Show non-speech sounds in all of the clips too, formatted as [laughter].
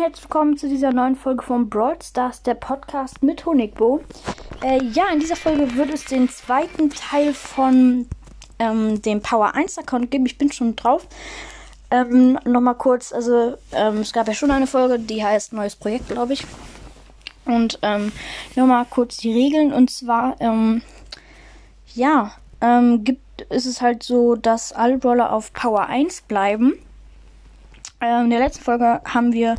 Und herzlich willkommen zu dieser neuen Folge von Brawl Stars, der Podcast mit Honigbo. Äh, ja, in dieser Folge wird es den zweiten Teil von ähm, dem Power 1 Account geben. Ich bin schon drauf. Ähm, Nochmal kurz, also ähm, es gab ja schon eine Folge, die heißt Neues Projekt, glaube ich. Und ähm, nochmal kurz die Regeln. Und zwar, ähm, ja, ähm, gibt, ist es halt so, dass alle Brawler auf Power 1 bleiben. Ähm, in der letzten Folge haben wir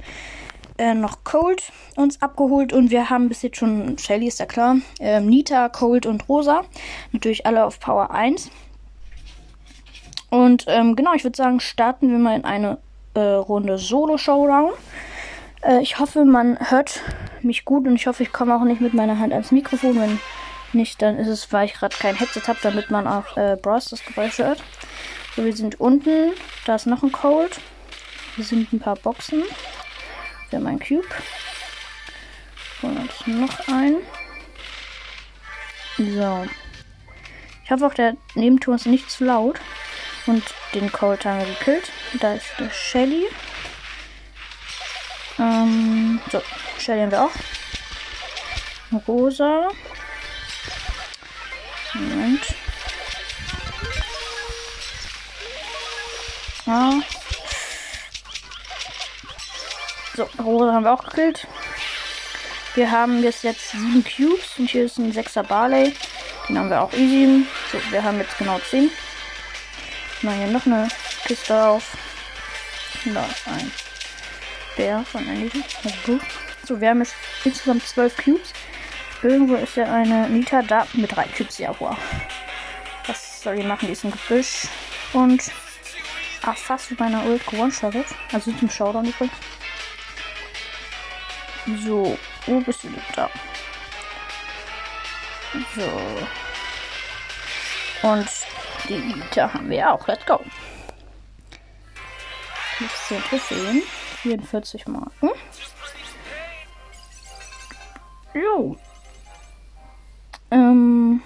äh, noch Cold uns abgeholt und wir haben bis jetzt schon, Shelly ist ja klar, ähm, Nita, Cold und Rosa. Natürlich alle auf Power 1. Und ähm, genau, ich würde sagen, starten wir mal in eine äh, Runde Solo-Showdown. Äh, ich hoffe, man hört mich gut und ich hoffe, ich komme auch nicht mit meiner Hand ans Mikrofon. Wenn nicht, dann ist es, weil ich gerade kein Headset habe, damit man auch äh, Bros das Geräusch hört. So, wir sind unten. Da ist noch ein Cold. Hier sind ein paar Boxen. Wir haben einen Cube. Uns noch ein. So. Ich hoffe auch, der Nebenton ist nicht zu laut. Und den Cold haben wir gekillt. Da ist der Shelly. Ähm, so, Shelly haben wir auch. Rosa. Moment. Ah. So, Rosa haben wir auch gekillt. Wir haben jetzt, jetzt sieben Cubes und hier ist ein 6er Barley. Den haben wir auch easy. So, wir haben jetzt genau 10. Mal hier noch eine Kiste auf. Da ist ein Bär von Andy. So, wir haben jetzt insgesamt 12 Cubes. Irgendwo ist ja eine Nita da mit drei Cubes. Ja, wow. Was soll die machen? Die ist im Gebüsch. Und. Ah, fast mit meiner Ult gewone-shottet. Also zum Showdown übrigens. So, wo bist du denn da? So. Und die Nita haben wir auch. Let's go. 15 Trophäen. 44 Marken. Jo. Ähm,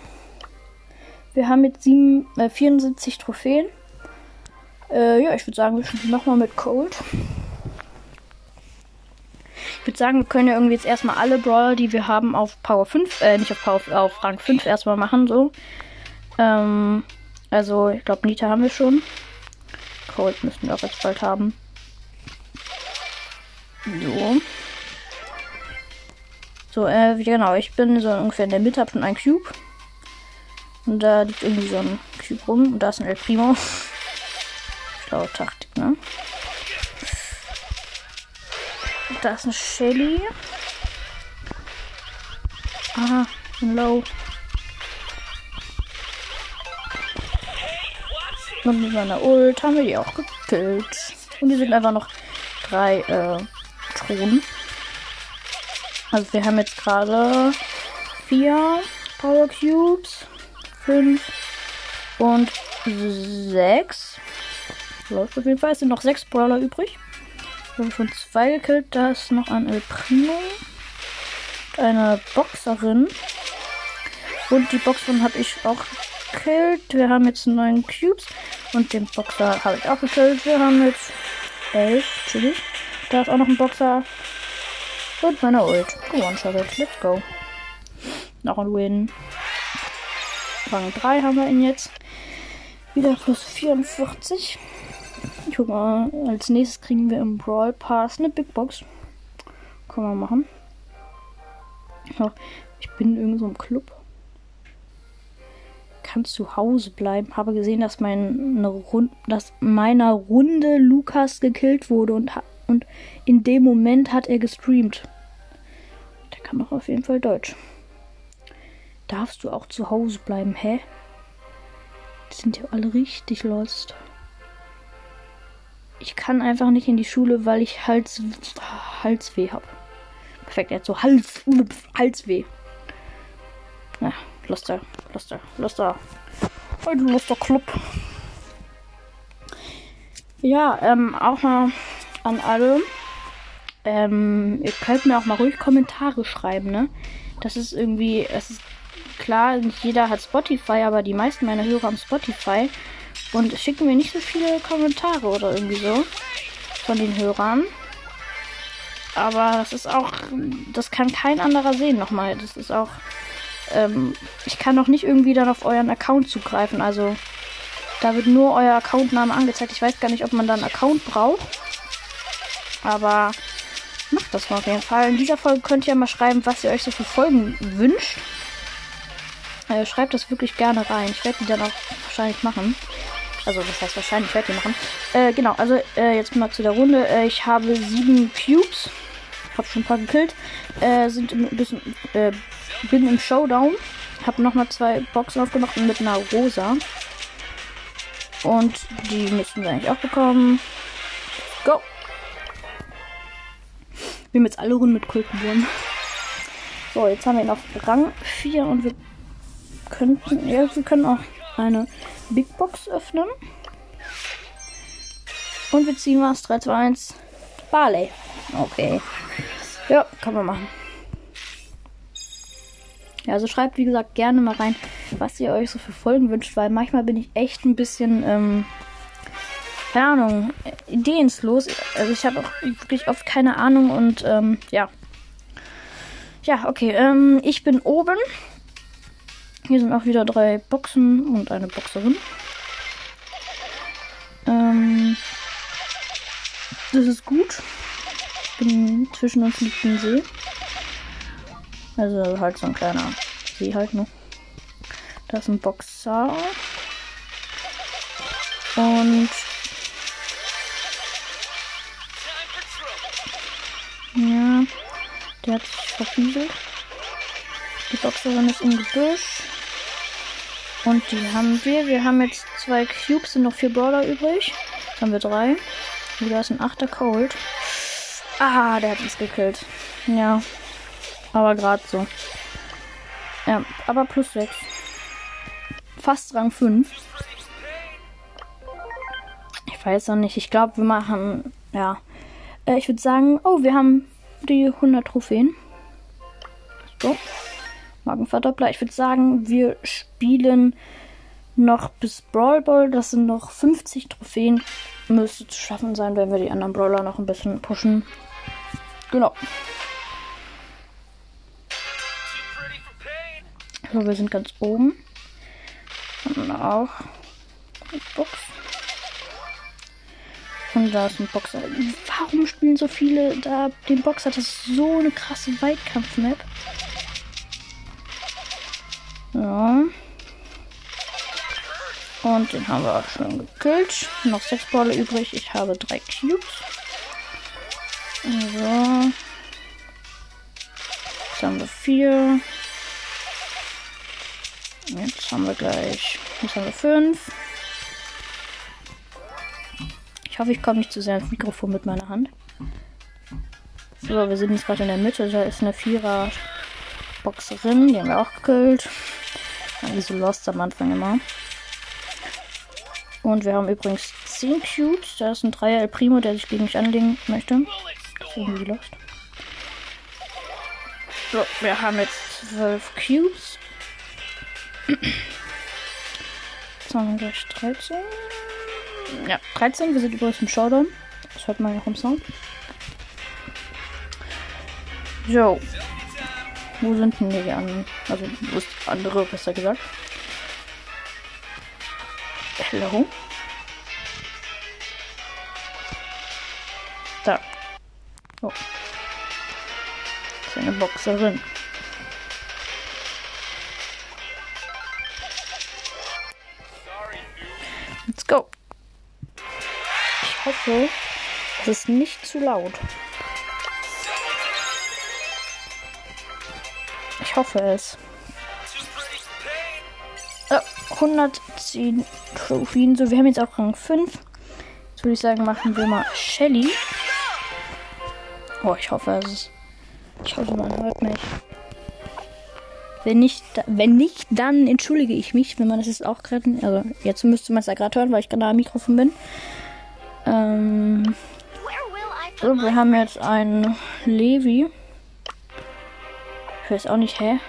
wir haben jetzt 7, äh, 74 Trophäen. Äh, ja, ich würde sagen, wir spielen nochmal mit Cold. Würde sagen, wir können ja irgendwie jetzt erstmal alle Brawler, die wir haben, auf Power 5, äh, nicht auf Power, auf Rang 5 erstmal machen, so. Ähm, also, ich glaube, Nita haben wir schon. Cold müssten wir auch jetzt bald haben. So. So, äh, genau, ich bin so ungefähr in der Mitte, hab schon einen Cube. Und da liegt irgendwie so ein Cube rum. Und da ist ein El Primo. [laughs] Schlaue Taktik, ne? Da ist ein Shelly. Aha, ein Low. Und mit meiner Ult haben wir die auch gekillt. Und die sind einfach noch drei äh, Thronen. Also wir haben jetzt gerade vier Power Cubes, fünf und sechs. Läuft auf jeden Fall. Es sind noch sechs Brawler übrig. Wir haben schon zwei gekillt. Da ist noch ein El Primo. Eine Boxerin. Und die Boxerin habe ich auch gekillt. Wir haben jetzt neun Cubes. Und den Boxer habe ich auch gekillt. Wir haben jetzt elf. Chillig. Da ist auch noch ein Boxer. Und meine Ult. Charlotte. Let's go. Noch ein Win. Rang 3 haben wir ihn jetzt. Wieder plus 44. Mal, als nächstes kriegen wir im Brawl Pass eine Big Box. Können wir machen. Ich bin in so einem Club. Kann zu Hause bleiben. Habe gesehen, dass, meine Rund dass meiner Runde Lukas gekillt wurde und, und in dem Moment hat er gestreamt. Der kann doch auf jeden Fall Deutsch. Darfst du auch zu Hause bleiben, hä? Die sind ja alle richtig lost. Ich kann einfach nicht in die Schule, weil ich Hals, Halsweh habe. Perfekt, er hat so Hals, Halsweh. Na, Luster, Luster, Luster. Ein Luster Club. Ja, ähm, auch mal an alle. Ähm, ihr könnt mir auch mal ruhig Kommentare schreiben, ne? Das ist irgendwie, es ist klar, nicht jeder hat Spotify, aber die meisten meiner Hörer haben Spotify und schicken mir nicht so viele Kommentare oder irgendwie so von den Hörern. aber das ist auch, das kann kein anderer sehen nochmal. Das ist auch, ähm, ich kann auch nicht irgendwie dann auf euren Account zugreifen. Also da wird nur euer Accountname angezeigt. Ich weiß gar nicht, ob man da einen Account braucht. Aber macht das mal auf jeden Fall. In dieser Folge könnt ihr mal schreiben, was ihr euch so für Folgen wünscht. Äh, schreibt das wirklich gerne rein. Ich werde die dann auch wahrscheinlich machen. Also, das heißt wahrscheinlich, die machen. Äh, genau, also äh, jetzt mal zu der Runde. Äh, ich habe sieben Cubes. Hab schon ein paar gekillt. Äh, sind ein bisschen, äh, bin im Showdown. Hab nochmal zwei Boxen aufgemacht mit einer Rosa. Und die müssten wir eigentlich auch bekommen. Go! Wir haben jetzt alle Runden mit Kult gewonnen. So, jetzt haben wir auf Rang 4 und wir könnten, ja, wir können auch eine Big Box öffnen. Und wir ziehen was. 3, 2, 1. Barley. Okay. Ja, kann man machen. Ja, also schreibt, wie gesagt, gerne mal rein, was ihr euch so für Folgen wünscht, weil manchmal bin ich echt ein bisschen, ähm, keine Ahnung, ideenslos. Also ich habe auch wirklich oft keine Ahnung und, ähm, ja. Ja, okay, ähm, ich bin oben. Hier sind auch wieder drei Boxen und eine Boxerin. Ähm, das ist gut. Bin, zwischen uns liegt ein See. Also halt so ein kleiner See halt nur. Da ist ein Boxer. Und ja, der hat sich verfieselt. Die Boxerin ist im Gebüsch. Und die haben wir. Wir haben jetzt zwei Cubes, sind noch vier Brawler übrig. Jetzt haben wir drei. Und da ist ein achter Cold. Ah, der hat uns gekillt. Ja. Aber gerade so. Ja, aber plus 6. Fast Rang 5. Ich weiß noch nicht. Ich glaube, wir machen. Ja. Äh, ich würde sagen, oh, wir haben die 100 Trophäen. So. Magenverdoppler. Ich würde sagen, wir spielen noch bis Brawl Ball. Das sind noch 50 Trophäen. Müsste zu schaffen sein, wenn wir die anderen Brawler noch ein bisschen pushen. Genau. So, wir sind ganz oben. Und auch Box. Und da ist ein Boxer. Warum spielen so viele da den Boxer? Das ist so eine krasse Weitkampf-Map. Ja. Und den haben wir auch schon gekillt. Noch sechs Bälle übrig. Ich habe drei Cubes. So. Jetzt haben wir vier. Jetzt haben wir gleich. Jetzt haben wir fünf. Ich hoffe, ich komme nicht zu sehr ins Mikrofon mit meiner Hand. So, wir sind jetzt gerade in der Mitte. Da ist eine Vierer Boxerin. Die haben wir auch gekillt. Wie so lost am Anfang immer. Und wir haben übrigens 10 Cubes. Da ist ein Dreier El Primo, der sich gegen mich anlegen möchte. Irgendwie lost. So, wir haben jetzt 12 Cubes. Jetzt wir gleich 13. Ja, 13. Wir sind übrigens im Showdown. Das hört man auch im Sound. So. Wo sind denn die anderen? Also, wo ist andere, besser gesagt? Hello? Da. Oh. Das ist eine Boxerin. Let's go. Ich hoffe, es ist nicht zu laut. Ich hoffe es. Ja, 110 Trophäen. So, wir haben jetzt auch Rang 5. Jetzt würde ich sagen, machen wir mal Shelly. Oh, ich hoffe es ist. Ich hoffe, man hört mich. Wenn nicht, wenn nicht, dann entschuldige ich mich, wenn man das jetzt auch gerade. Also, jetzt müsste man es ja gerade hören, weil ich gerade am Mikrofon bin. Ähm. So, wir haben jetzt einen Levi. Ich weiß auch nicht, hä?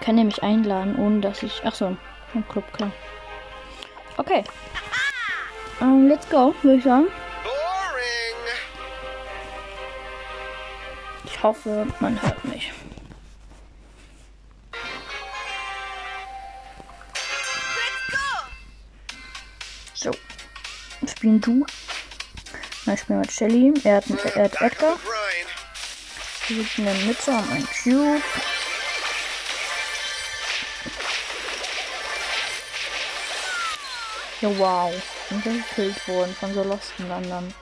Kann er mich einladen, ohne dass ich. Ach so, ein Club, klar. Okay. Um, ähm, let's go, würde ich sagen. Ich hoffe, man hört mich. So. Spielen du. Dann spielen wir mit Shelly. Er hat, er hat Edgar. Wir sind in der Mitte, haben einen Cube. Ja, wow. Sind wir gekillt worden von so losten anderen.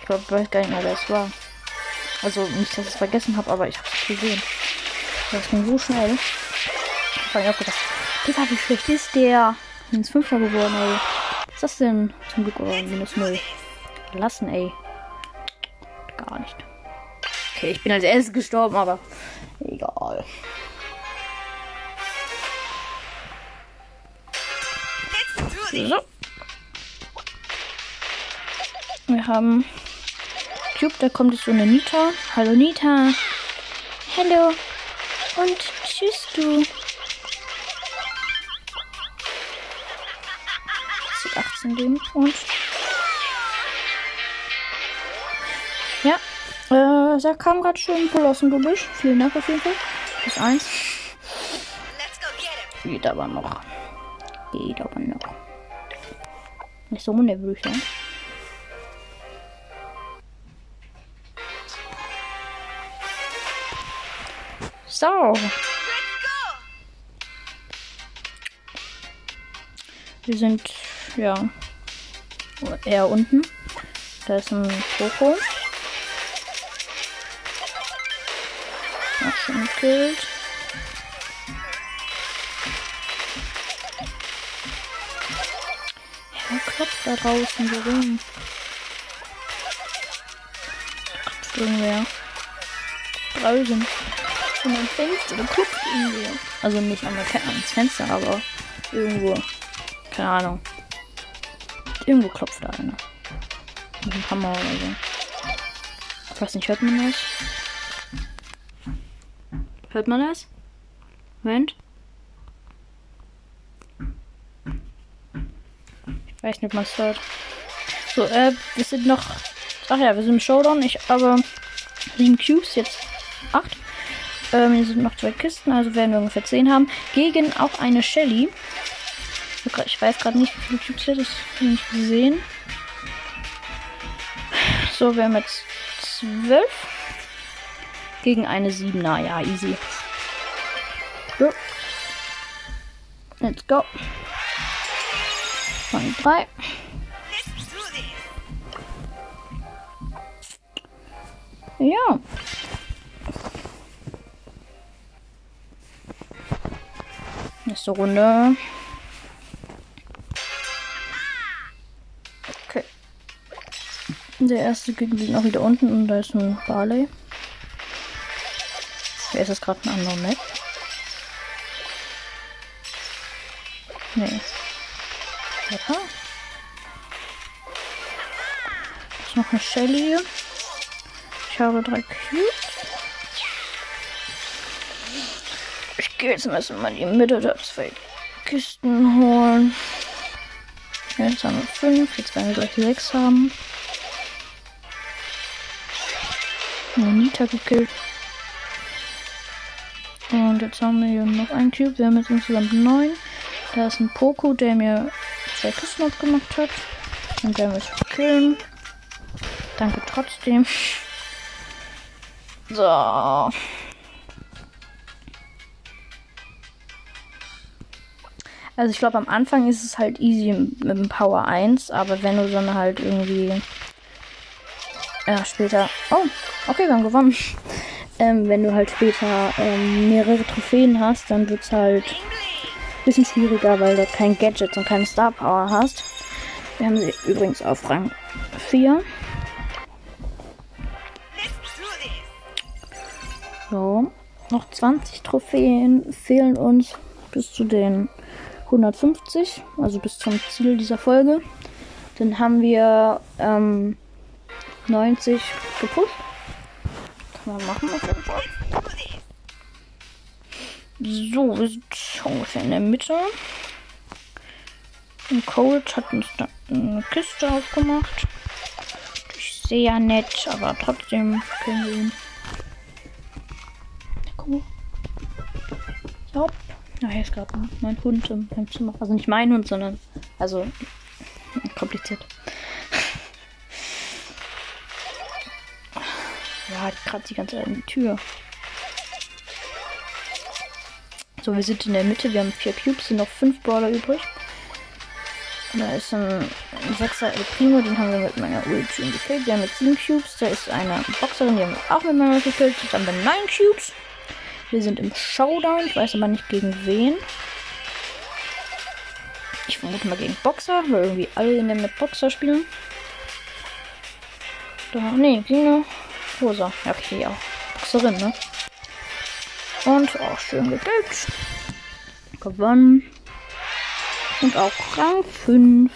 Ich glaube, ich weiß gar nicht mehr, wer es war. Also nicht, dass ich es vergessen habe, aber ich habe es gesehen. Das ging so schnell. Ich habe aufgepasst. Digga, wie schlecht ist der? Ins Fünfter geworden, ey. Was ist das denn? Zum Glück oder minus null. Lassen, ey. Gar nicht. Okay, ich bin als erstes gestorben, aber egal. So. Wir haben Cube, da kommt jetzt so eine Nita. Hallo Nita. Hallo. Und tschüss du. Das 18 Leben. Und. Äh, da kam gerade schon ein Pull aus dem Gebüsch. Vielen Dank auf jeden Fall. Plus 1. Geht aber noch. Geht aber noch. Nicht so nervös, ne? So. Wir sind, ja, eher unten. Da ist ein Poco. Gekillt. Ja, klopft da draußen so. Da klopft irgendwer. Draußen an meinem Fenster oder guckt irgendwie. Also nicht an mein ans Fenster, aber irgendwo. Keine Ahnung. Irgendwo klopft da einer. Mit einem Hammer oder so. Ich weiß nicht, hört man das? Hört man das? Moment. Ich weiß nicht, ob man es hört. So, äh, wir sind noch. Ach ja, wir sind im Showdown. Ich aber sieben Cubes, jetzt acht. Ähm, hier sind noch zwei Kisten, also werden wir ungefähr 10 haben. Gegen auch eine Shelly. Ich weiß gerade nicht, wie viele Cubes hier das nicht gesehen. So, wir haben jetzt 12. Gegen eine 7er. Ja, easy. So. Let's go. Und 3. Ja. Nächste Runde. Okay. Der erste Gegner liegt noch wieder unten und da ist ein Barley. Wer ist gerade ein anderer Map? Nee. Ja. Ist noch eine Shelly. Ich habe drei Cubes. Ich gehe jetzt mal in die Mitte da zwei Kisten holen. Jetzt haben wir fünf, jetzt werden wir gleich sechs haben. Nita gekillt. Und jetzt haben wir hier noch einen Cube. Wir haben jetzt insgesamt neun. Da ist ein Poco, der mir zwei Kisten aufgemacht hat. Und der möchte killen. Danke trotzdem. So. Also ich glaube am Anfang ist es halt easy mit dem Power 1, aber wenn du dann halt irgendwie ja, später. Oh, okay, wir haben gewonnen. Ähm, wenn du halt später ähm, mehrere Trophäen hast, dann wird es halt ein bisschen schwieriger, weil du kein Gadget und keine Star Power hast. Wir haben sie übrigens auf Rang 4. So, noch 20 Trophäen fehlen uns bis zu den 150, also bis zum Ziel dieser Folge. Dann haben wir ähm, 90 gepusht mal machen auf jeden Fall. So, wir sind ungefähr in der Mitte. Und Cold hat uns da eine Kiste aufgemacht. Natürlich sehr nett, aber trotzdem können wir ihn. Guck So. Hier ist gerade mein Hund im Zimmer. Also nicht mein Hund, sondern. Also. [laughs] Kompliziert. Ja, die ganze Zeit an die Tür. So, wir sind in der Mitte. Wir haben vier Cubes, sind noch fünf Brawler übrig. Und da ist ein Sechser El Primo, den haben wir mit meiner Ulti gekillt. Wir haben jetzt sieben Cubes. Da ist eine Boxerin, die haben wir auch mit meiner Ulti gekillt. Jetzt haben wir neun Cubes. Wir sind im Showdown. Ich weiß aber nicht gegen wen. Ich vermute mal gegen Boxer, weil irgendwie alle in der mit Boxer spielen. Da, nee, gegen eine Rosa. Ja, okay, ja. Boxerin, ne? Und auch schön gekillt. Gewonnen. Und auch Rang 5.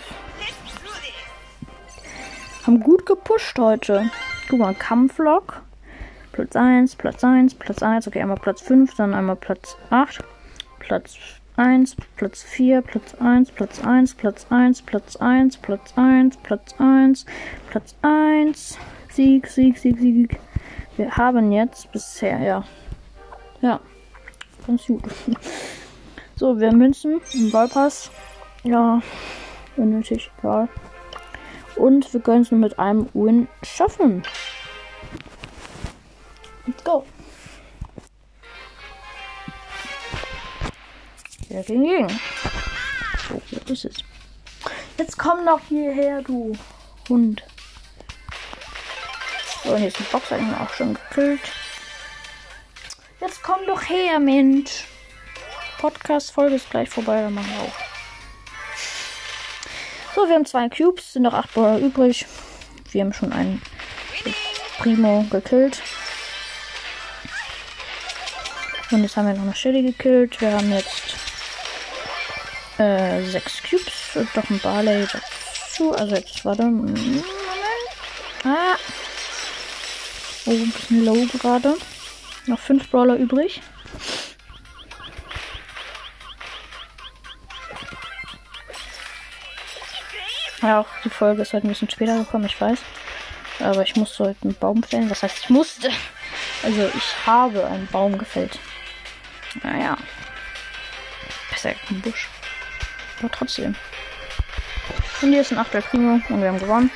Haben gut gepusht heute. Guck mal, Kampflok. Platz 1, Platz 1, Platz 1. Okay, einmal Platz 5, dann einmal Platz 8. Platz 1, Platz 4, Platz 1, Platz 1, Platz 1, Platz 1, Platz 1, Platz 1, Platz 1. Sieg, Sieg, Sieg, Sieg. Wir haben jetzt bisher, ja. Ja. Ganz gut. [laughs] So, wir Münzen im Ballpass. Ja, unnötig, egal. Und wir können es nur mit einem Win schaffen. Let's go. Ja, gegen gegen. So, wo ist es? Jetzt komm doch hierher, du Hund. So, und ist ein Box, habe ich auch schon gekillt. Jetzt komm doch her, Mensch. Podcast-Folge ist gleich vorbei, dann machen wir auch. So, wir haben zwei Cubes, sind noch acht Brawler übrig. Wir haben schon einen Primo gekillt. Und jetzt haben wir noch eine Shelly gekillt. Wir haben jetzt äh, sechs Cubes und doch ein Barley dazu. Also jetzt warte. Moment. Ah. Oh, ein bisschen low gerade. Noch fünf Brawler übrig. Ja, auch die Folge ist heute ein bisschen später gekommen, ich weiß. Aber ich musste heute einen Baum fällen. Was heißt, ich musste? Also, ich habe einen Baum gefällt. Naja. Besser ein Busch. Aber trotzdem. Und hier ist ein 8 Primo und wir haben gewonnen.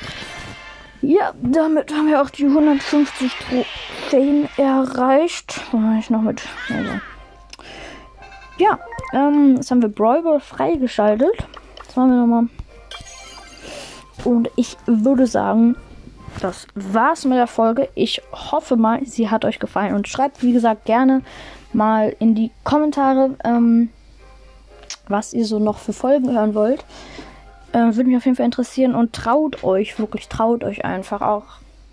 Ja, damit haben wir auch die 150 Trophäen erreicht. Ich noch mit. Also. Ja, ähm, jetzt haben wir Brawl freigeschaltet. Jetzt machen wir nochmal. Und ich würde sagen, das war's mit der Folge. Ich hoffe mal, sie hat euch gefallen. Und schreibt, wie gesagt, gerne mal in die Kommentare, ähm, was ihr so noch für Folgen hören wollt. Äh, würde mich auf jeden Fall interessieren. Und traut euch, wirklich traut euch einfach auch.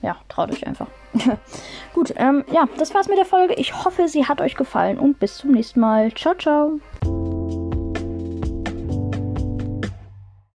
Ja, traut euch einfach. [laughs] Gut, ähm, ja, das war's mit der Folge. Ich hoffe, sie hat euch gefallen. Und bis zum nächsten Mal. Ciao, ciao.